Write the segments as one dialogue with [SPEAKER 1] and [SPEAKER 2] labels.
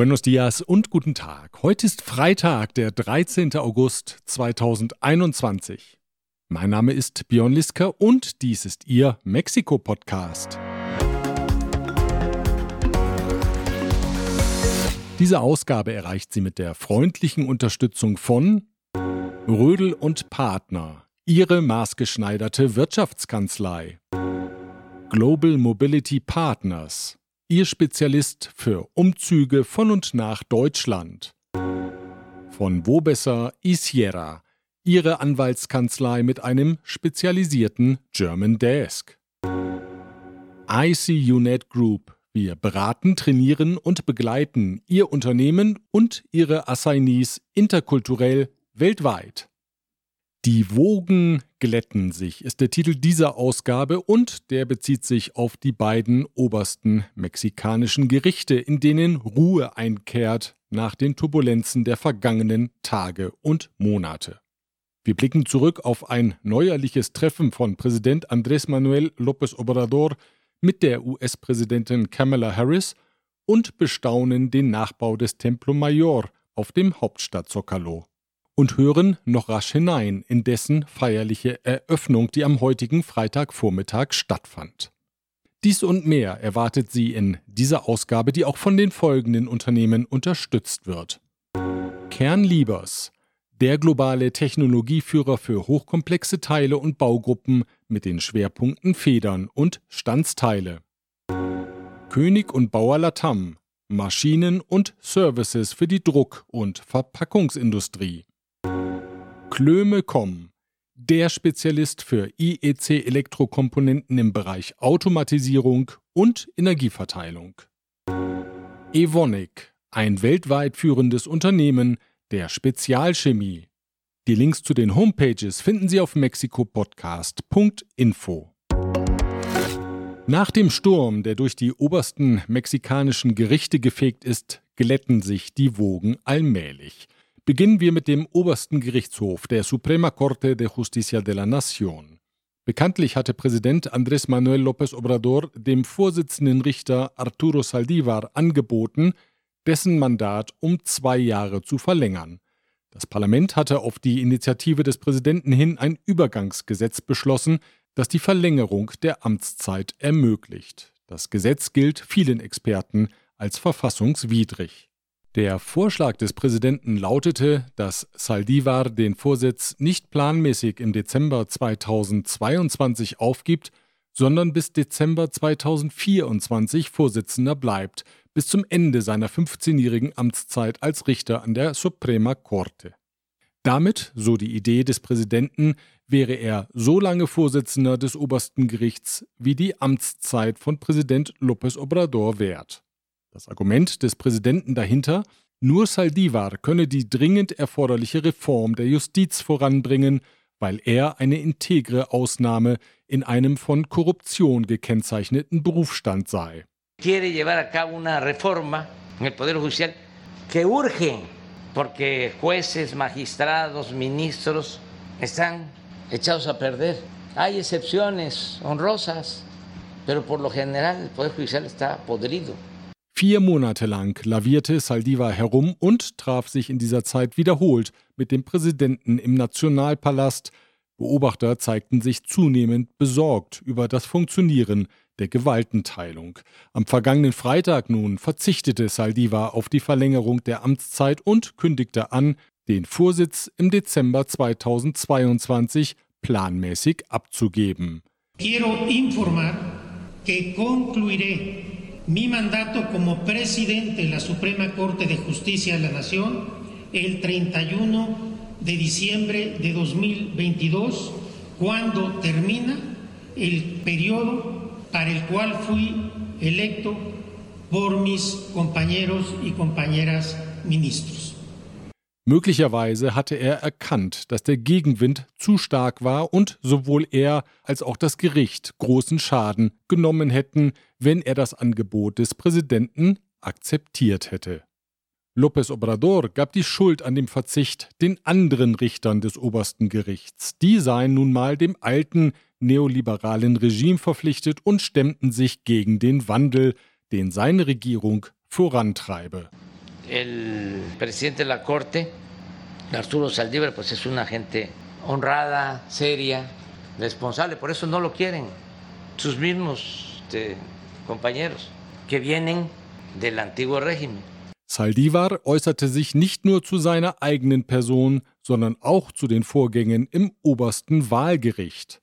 [SPEAKER 1] Buenos dias und guten Tag. Heute ist Freitag, der 13. August 2021. Mein Name ist Björn Liska und dies ist Ihr Mexiko-Podcast. Diese Ausgabe erreicht sie mit der freundlichen Unterstützung von Rödel und Partner, Ihre maßgeschneiderte Wirtschaftskanzlei. Global Mobility Partners, Ihr Spezialist für Umzüge von und nach Deutschland. Von Wobesser Isiera, Ihre Anwaltskanzlei mit einem spezialisierten German Desk. ICUNet Group. Wir beraten, trainieren und begleiten Ihr Unternehmen und Ihre Assignees interkulturell weltweit. Die Wogen glätten sich ist der Titel dieser Ausgabe und der bezieht sich auf die beiden obersten mexikanischen Gerichte, in denen Ruhe einkehrt nach den Turbulenzen der vergangenen Tage und Monate. Wir blicken zurück auf ein neuerliches Treffen von Präsident Andrés Manuel López Obrador mit der US-Präsidentin Kamala Harris und bestaunen den Nachbau des Templo Mayor auf dem Hauptstadt Zocalo und hören noch rasch hinein in dessen feierliche Eröffnung, die am heutigen Freitagvormittag stattfand. Dies und mehr erwartet Sie in dieser Ausgabe, die auch von den folgenden Unternehmen unterstützt wird. Kernliebers, der globale Technologieführer für hochkomplexe Teile und Baugruppen mit den Schwerpunkten Federn und Standsteile. König und Bauer Latam, Maschinen und Services für die Druck- und Verpackungsindustrie. Klöme.com, der Spezialist für IEC-Elektrokomponenten im Bereich Automatisierung und Energieverteilung. Evonik, ein weltweit führendes Unternehmen der Spezialchemie. Die Links zu den Homepages finden Sie auf mexikopodcast.info. Nach dem Sturm, der durch die obersten mexikanischen Gerichte gefegt ist, glätten sich die Wogen allmählich. Beginnen wir mit dem obersten Gerichtshof, der Suprema Corte de Justicia de la Nación. Bekanntlich hatte Präsident Andrés Manuel López Obrador dem Vorsitzenden Richter Arturo Saldivar angeboten, dessen Mandat um zwei Jahre zu verlängern. Das Parlament hatte auf die Initiative des Präsidenten hin ein Übergangsgesetz beschlossen, das die Verlängerung der Amtszeit ermöglicht. Das Gesetz gilt vielen Experten als verfassungswidrig. Der Vorschlag des Präsidenten lautete, dass Saldivar den Vorsitz nicht planmäßig im Dezember 2022 aufgibt, sondern bis Dezember 2024 Vorsitzender bleibt, bis zum Ende seiner 15-jährigen Amtszeit als Richter an der Suprema Corte. Damit, so die Idee des Präsidenten, wäre er so lange Vorsitzender des obersten Gerichts, wie die Amtszeit von Präsident López Obrador währt. Das Argument des Präsidenten dahinter, nur Saldivar könne die dringend erforderliche Reform der Justiz voranbringen, weil er eine integre Ausnahme in einem von Korruption gekennzeichneten Berufsstand sei.
[SPEAKER 2] Quiere llevar a cabo una reforma Poder Judicial que urge, porque jueces, magistrados, ministros están echados a perder. Hay excepciones honrosas, pero por lo general el Poder Judicial está podrido.
[SPEAKER 1] Vier Monate lang lavierte Saldivar herum und traf sich in dieser Zeit wiederholt mit dem Präsidenten im Nationalpalast. Beobachter zeigten sich zunehmend besorgt über das Funktionieren der Gewaltenteilung. Am vergangenen Freitag nun verzichtete Saldivar auf die Verlängerung der Amtszeit und kündigte an, den Vorsitz im Dezember 2022 planmäßig abzugeben.
[SPEAKER 3] Quiero informar que concluiré mi mandato como presidente de la Suprema Corte de Justicia de la Nación el 31 de diciembre de 2022, cuando termina el periodo para el cual fui electo por mis compañeros y compañeras ministros.
[SPEAKER 1] Möglicherweise hatte er erkannt, dass der Gegenwind zu stark war und sowohl er als auch das Gericht großen Schaden genommen hätten, wenn er das Angebot des Präsidenten akzeptiert hätte. López Obrador gab die Schuld an dem Verzicht den anderen Richtern des obersten Gerichts. Die seien nun mal dem alten neoliberalen Regime verpflichtet und stemmten sich gegen den Wandel, den seine Regierung vorantreibe.
[SPEAKER 2] El presidente de la Corte, Arturo Saldívar, pues es una gente honrada, seria, responsable, por eso no lo quieren sus mismos este, compañeros, que vienen del antiguo régimen.
[SPEAKER 1] Saldivar äußerte sich nicht nur zu seiner eigenen Person, sondern auch zu den Vorgängen im obersten Wahlgericht.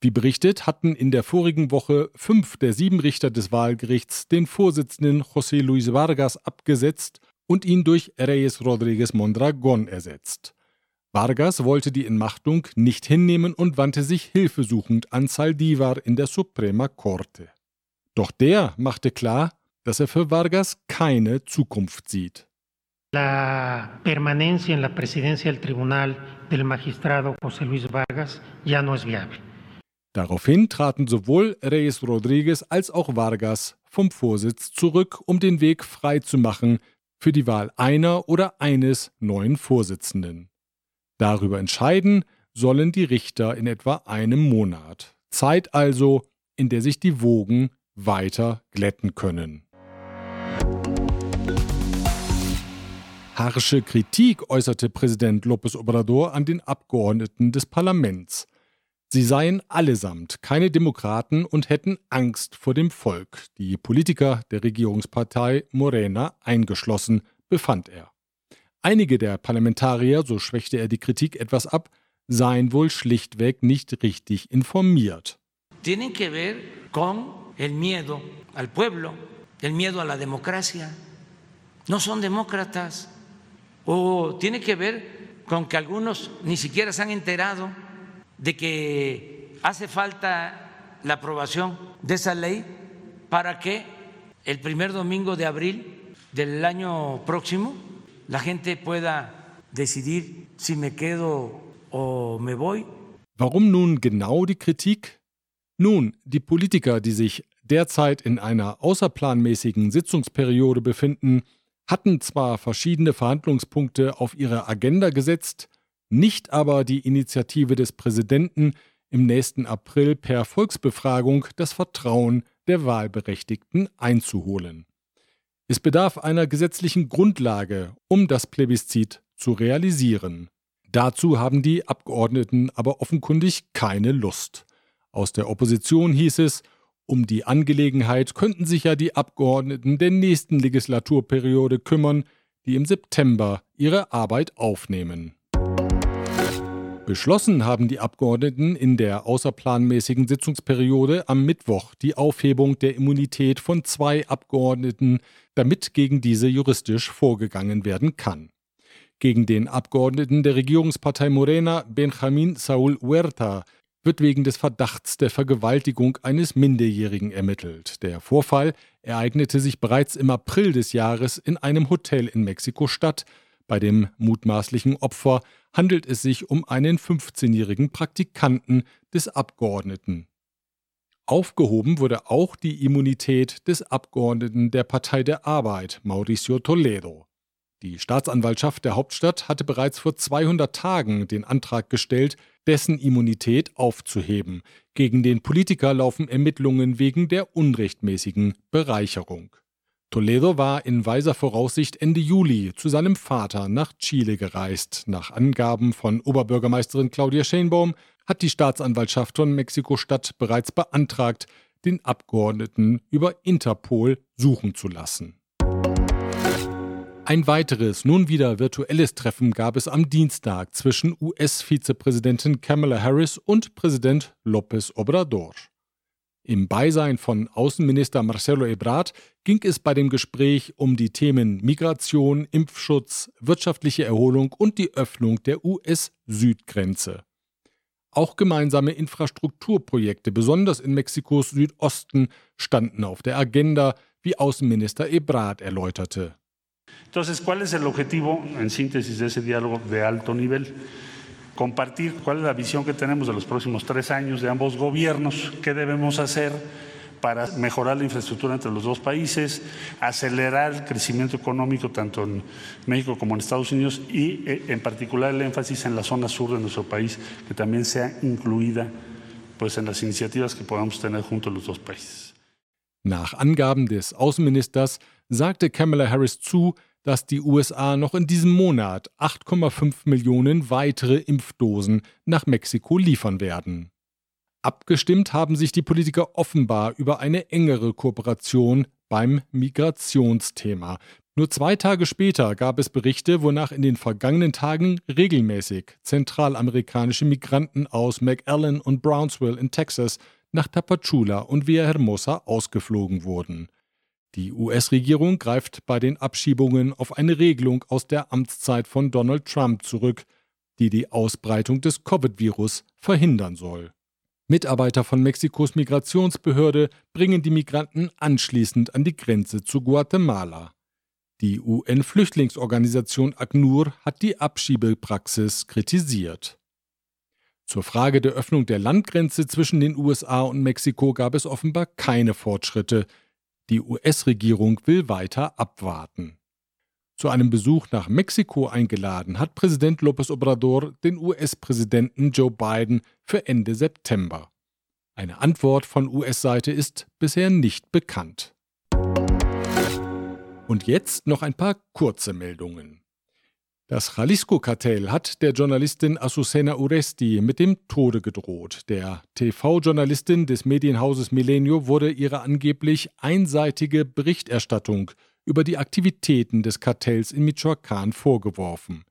[SPEAKER 1] Wie berichtet, hatten in der vorigen Woche fünf der sieben Richter des Wahlgerichts den Vorsitzenden José Luis Vargas abgesetzt und ihn durch Reyes Rodríguez Mondragón ersetzt. Vargas wollte die Entmachtung nicht hinnehmen und wandte sich hilfesuchend an Saldivar in der Suprema Corte. Doch der machte klar, dass er für Vargas keine Zukunft sieht.
[SPEAKER 3] La permanencia en la presidencia del tribunal del magistrado José Luis Vargas ya no es viable.
[SPEAKER 1] Daraufhin traten sowohl Reyes Rodríguez als auch Vargas vom Vorsitz zurück, um den Weg frei zu machen für die Wahl einer oder eines neuen Vorsitzenden. Darüber entscheiden sollen die Richter in etwa einem Monat. Zeit also, in der sich die Wogen weiter glätten können. Harsche Kritik äußerte Präsident López Obrador an den Abgeordneten des Parlaments. Sie seien allesamt keine Demokraten und hätten Angst vor dem Volk, die Politiker der Regierungspartei Morena eingeschlossen, befand er. Einige der Parlamentarier, so schwächte er die Kritik etwas ab, seien wohl schlichtweg nicht richtig informiert.
[SPEAKER 2] Tienen que ver con el miedo al pueblo, el miedo a la democracia. No son demócratas. O tiene que ver con que algunos ni siquiera se han enterado de que hace falta la aprobación de esa ley para que el primer domingo de abril del año próximo la gente pueda decidir si me quedo o me voy.
[SPEAKER 1] Warum nun genau die Kritik? Nun, die Politiker, die sich derzeit in einer außerplanmäßigen Sitzungsperiode befinden, hatten zwar verschiedene Verhandlungspunkte auf ihre Agenda gesetzt, nicht aber die Initiative des Präsidenten, im nächsten April per Volksbefragung das Vertrauen der Wahlberechtigten einzuholen. Es bedarf einer gesetzlichen Grundlage, um das Plebiszit zu realisieren. Dazu haben die Abgeordneten aber offenkundig keine Lust. Aus der Opposition hieß es, um die Angelegenheit könnten sich ja die Abgeordneten der nächsten Legislaturperiode kümmern, die im September ihre Arbeit aufnehmen. Beschlossen haben die Abgeordneten in der außerplanmäßigen Sitzungsperiode am Mittwoch die Aufhebung der Immunität von zwei Abgeordneten, damit gegen diese juristisch vorgegangen werden kann. Gegen den Abgeordneten der Regierungspartei Morena, Benjamin Saúl Huerta, wird wegen des Verdachts der Vergewaltigung eines Minderjährigen ermittelt. Der Vorfall ereignete sich bereits im April des Jahres in einem Hotel in Mexiko-Stadt. Bei dem mutmaßlichen Opfer handelt es sich um einen 15-jährigen Praktikanten des Abgeordneten. Aufgehoben wurde auch die Immunität des Abgeordneten der Partei der Arbeit, Mauricio Toledo. Die Staatsanwaltschaft der Hauptstadt hatte bereits vor 200 Tagen den Antrag gestellt, dessen Immunität aufzuheben. Gegen den Politiker laufen Ermittlungen wegen der unrechtmäßigen Bereicherung. Toledo war in weiser Voraussicht Ende Juli zu seinem Vater nach Chile gereist. Nach Angaben von Oberbürgermeisterin Claudia Schenbaum hat die Staatsanwaltschaft von Mexiko-Stadt bereits beantragt, den Abgeordneten über Interpol suchen zu lassen. Ein weiteres, nun wieder virtuelles Treffen gab es am Dienstag zwischen US-Vizepräsidentin Kamala Harris und Präsident López Obrador. Im Beisein von Außenminister Marcelo Ebrard ging es bei dem Gespräch um die Themen Migration, Impfschutz, wirtschaftliche Erholung und die Öffnung der US-Südgrenze. Auch gemeinsame Infrastrukturprojekte, besonders in Mexikos Südosten, standen auf der Agenda, wie Außenminister Ebrard erläuterte.
[SPEAKER 4] Entonces, ¿cuál es el objetivo en síntesis de ese diálogo de alto nivel? Compartir cuál es la visión que tenemos de los próximos tres años de ambos gobiernos, qué debemos hacer para mejorar la infraestructura entre los dos países, acelerar el crecimiento económico tanto en México como en Estados Unidos y eh, en particular el énfasis en la zona sur de nuestro país, que también sea incluida pues, en las iniciativas que podamos tener junto a los dos países.
[SPEAKER 1] Nach Angaben des Außenministers sagte Kamala Harris zu, dass die USA noch in diesem Monat 8,5 Millionen weitere Impfdosen nach Mexiko liefern werden. Abgestimmt haben sich die Politiker offenbar über eine engere Kooperation beim Migrationsthema. Nur zwei Tage später gab es Berichte, wonach in den vergangenen Tagen regelmäßig zentralamerikanische Migranten aus McAllen und Brownsville in Texas nach Tapachula und Villahermosa ausgeflogen wurden. Die US-Regierung greift bei den Abschiebungen auf eine Regelung aus der Amtszeit von Donald Trump zurück, die die Ausbreitung des Covid-Virus verhindern soll. Mitarbeiter von Mexikos Migrationsbehörde bringen die Migranten anschließend an die Grenze zu Guatemala. Die UN-Flüchtlingsorganisation ACNUR hat die Abschiebepraxis kritisiert. Zur Frage der Öffnung der Landgrenze zwischen den USA und Mexiko gab es offenbar keine Fortschritte. Die US-Regierung will weiter abwarten. Zu einem Besuch nach Mexiko eingeladen hat Präsident López Obrador den US-Präsidenten Joe Biden für Ende September. Eine Antwort von US-Seite ist bisher nicht bekannt. Und jetzt noch ein paar kurze Meldungen. Das Jalisco-Kartell hat der Journalistin Azucena Uresti mit dem Tode gedroht. Der TV-Journalistin des Medienhauses Milenio wurde ihre angeblich einseitige Berichterstattung über die Aktivitäten des Kartells in Michoacán vorgeworfen.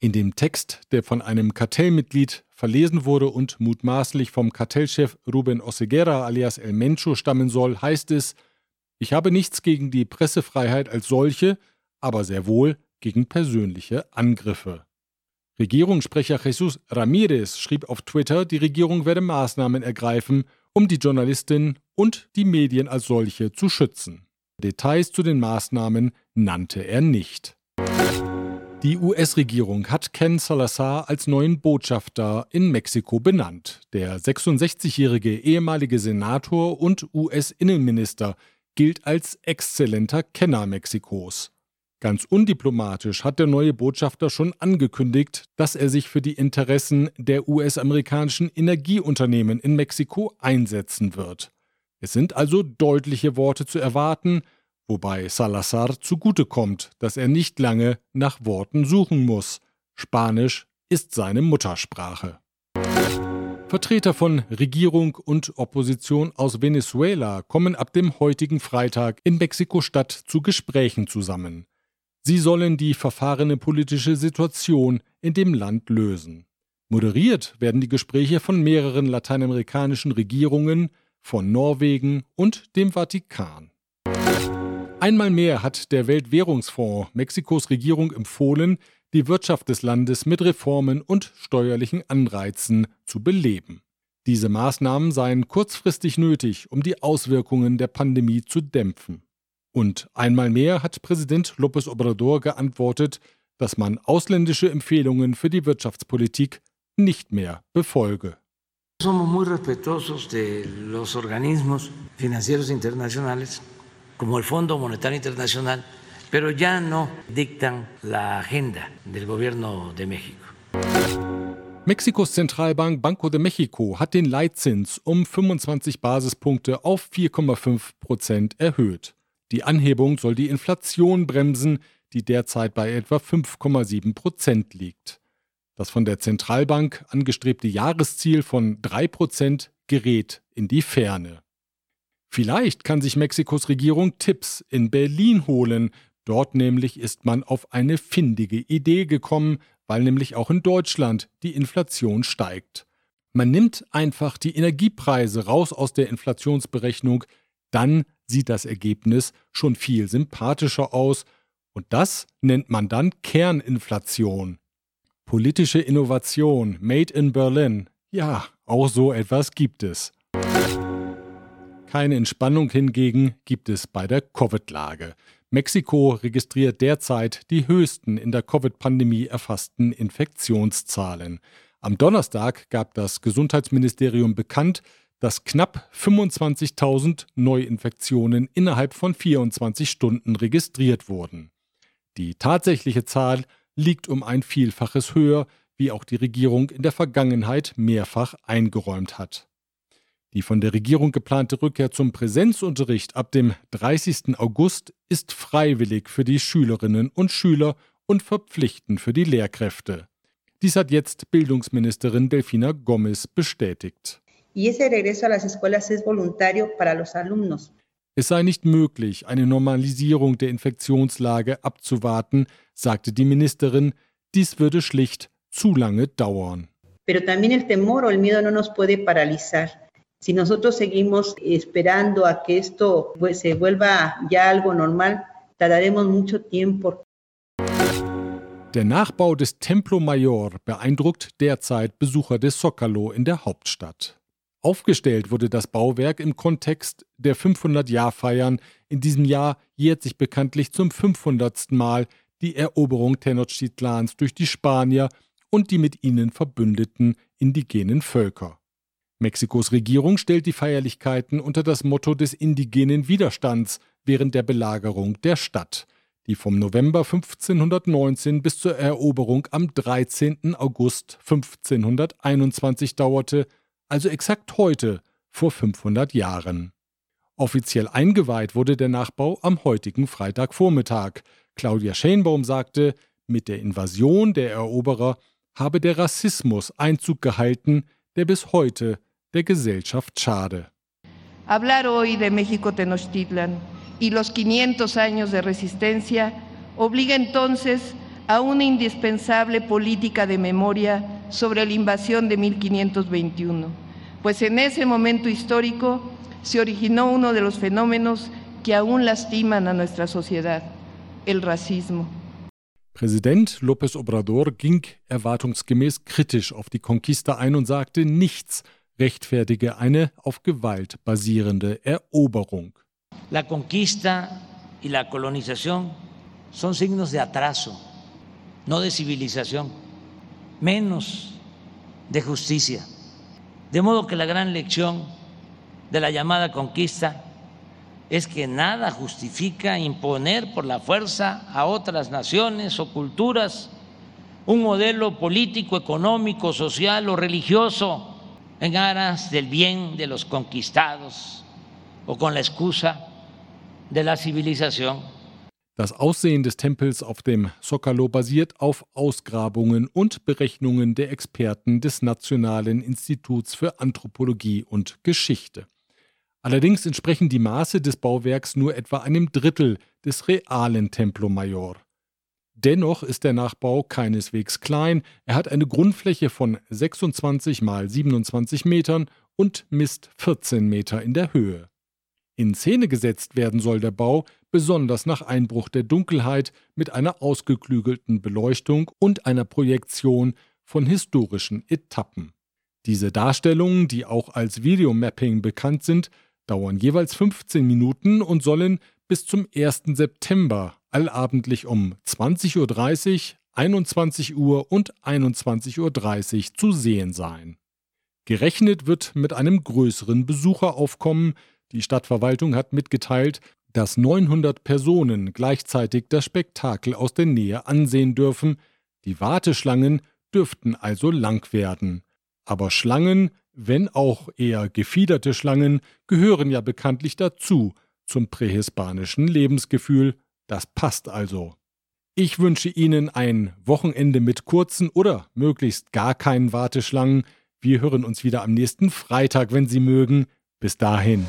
[SPEAKER 1] In dem Text, der von einem Kartellmitglied verlesen wurde und mutmaßlich vom Kartellchef Ruben Oseguera alias El Mencho stammen soll, heißt es: Ich habe nichts gegen die Pressefreiheit als solche, aber sehr wohl gegen persönliche Angriffe. Regierungssprecher Jesus Ramirez schrieb auf Twitter, die Regierung werde Maßnahmen ergreifen, um die Journalistin und die Medien als solche zu schützen. Details zu den Maßnahmen nannte er nicht. Die US-Regierung hat Ken Salazar als neuen Botschafter in Mexiko benannt. Der 66-jährige ehemalige Senator und US-Innenminister gilt als exzellenter Kenner Mexikos. Ganz undiplomatisch hat der neue Botschafter schon angekündigt, dass er sich für die Interessen der US-amerikanischen Energieunternehmen in Mexiko einsetzen wird. Es sind also deutliche Worte zu erwarten, wobei Salazar zugutekommt, dass er nicht lange nach Worten suchen muss. Spanisch ist seine Muttersprache. Vertreter von Regierung und Opposition aus Venezuela kommen ab dem heutigen Freitag in Mexiko-Stadt zu Gesprächen zusammen. Sie sollen die verfahrene politische Situation in dem Land lösen. Moderiert werden die Gespräche von mehreren lateinamerikanischen Regierungen, von Norwegen und dem Vatikan. Einmal mehr hat der Weltwährungsfonds Mexikos Regierung empfohlen, die Wirtschaft des Landes mit Reformen und steuerlichen Anreizen zu beleben. Diese Maßnahmen seien kurzfristig nötig, um die Auswirkungen der Pandemie zu dämpfen. Und einmal mehr hat Präsident López Obrador geantwortet, dass man ausländische Empfehlungen für die Wirtschaftspolitik nicht mehr befolge.
[SPEAKER 2] Somos muy respetuosos de los organismos financieros internacionales, como el Fondo Monetario Internacional, pero ya no dictan la agenda del gobierno de México.
[SPEAKER 1] Mexikos Zentralbank Banco de México hat den Leitzins um 25 Basispunkte auf 4,5 Prozent erhöht. Die Anhebung soll die Inflation bremsen, die derzeit bei etwa 5,7 Prozent liegt. Das von der Zentralbank angestrebte Jahresziel von 3 Prozent gerät in die Ferne. Vielleicht kann sich Mexikos Regierung Tipps in Berlin holen. Dort nämlich ist man auf eine findige Idee gekommen, weil nämlich auch in Deutschland die Inflation steigt. Man nimmt einfach die Energiepreise raus aus der Inflationsberechnung, dann sieht das Ergebnis schon viel sympathischer aus und das nennt man dann Kerninflation. Politische Innovation, Made in Berlin, ja, auch so etwas gibt es. Keine Entspannung hingegen gibt es bei der Covid-Lage. Mexiko registriert derzeit die höchsten in der Covid-Pandemie erfassten Infektionszahlen. Am Donnerstag gab das Gesundheitsministerium bekannt, dass knapp 25.000 Neuinfektionen innerhalb von 24 Stunden registriert wurden. Die tatsächliche Zahl liegt um ein Vielfaches höher, wie auch die Regierung in der Vergangenheit mehrfach eingeräumt hat. Die von der Regierung geplante Rückkehr zum Präsenzunterricht ab dem 30. August ist freiwillig für die Schülerinnen und Schüler und verpflichtend für die Lehrkräfte. Dies hat jetzt Bildungsministerin Delfina Gomez bestätigt. Es sei nicht möglich, eine Normalisierung der Infektionslage abzuwarten, sagte die Ministerin. Dies würde schlicht zu lange dauern. Pero también el temor o el miedo no nos puede paralizar. Si nosotros seguimos esperando a que esto pues, se vuelva ya algo normal, tardaremos mucho tiempo. Der Nachbau des Templo Mayor beeindruckt derzeit Besucher des Zocalo in der Hauptstadt. Aufgestellt wurde das Bauwerk im Kontext der 500-Jahr-Feiern. In diesem Jahr jährt sich bekanntlich zum 500. Mal die Eroberung Tenochtitlans durch die Spanier und die mit ihnen verbündeten indigenen Völker. Mexikos Regierung stellt die Feierlichkeiten unter das Motto des indigenen Widerstands während der Belagerung der Stadt die vom November 1519 bis zur Eroberung am 13. August 1521 dauerte, also exakt heute, vor 500 Jahren. Offiziell eingeweiht wurde der Nachbau am heutigen Freitagvormittag. Claudia Schenbaum sagte, mit der Invasion der Eroberer habe der Rassismus Einzug gehalten, der bis heute der Gesellschaft schade. Hablar hoy de México Tenochtitlan y los 500 años de resistencia obliga entonces a una indispensable política de memoria sobre la invasión de 1521, pues en ese momento histórico se originó uno de los fenómenos que aún lastiman a nuestra sociedad, el racismo. Präsident López Obrador ging erwartungsgemäß kritisch auf die Conquista ein und sagte, nichts rechtfertige eine auf Gewalt basierende Eroberung.
[SPEAKER 2] La conquista y la colonización son signos de atraso, no de civilización, menos de justicia. De modo que la gran lección de la llamada conquista es que nada justifica imponer por la fuerza a otras naciones o culturas un modelo político, económico, social o religioso en aras del bien de los conquistados o con la excusa de la civilización.
[SPEAKER 1] Das Aussehen des Tempels auf dem Zocalo basiert auf Ausgrabungen und Berechnungen der Experten des Nationalen Instituts für Anthropologie und Geschichte. Allerdings entsprechen die Maße des Bauwerks nur etwa einem Drittel des realen Templo Mayor. Dennoch ist der Nachbau keineswegs klein. Er hat eine Grundfläche von 26 mal 27 Metern und misst 14 Meter in der Höhe. In Szene gesetzt werden soll der Bau besonders nach Einbruch der Dunkelheit mit einer ausgeklügelten Beleuchtung und einer Projektion von historischen Etappen. Diese Darstellungen, die auch als Videomapping bekannt sind, dauern jeweils 15 Minuten und sollen bis zum 1. September allabendlich um 20.30 Uhr, 21 Uhr und 21.30 Uhr zu sehen sein. Gerechnet wird mit einem größeren Besucheraufkommen, die Stadtverwaltung hat mitgeteilt, dass 900 Personen gleichzeitig das Spektakel aus der Nähe ansehen dürfen. Die Warteschlangen dürften also lang werden. Aber Schlangen, wenn auch eher gefiederte Schlangen, gehören ja bekanntlich dazu, zum prähispanischen Lebensgefühl. Das passt also. Ich wünsche Ihnen ein Wochenende mit kurzen oder möglichst gar keinen Warteschlangen. Wir hören uns wieder am nächsten Freitag, wenn Sie mögen. Bis dahin.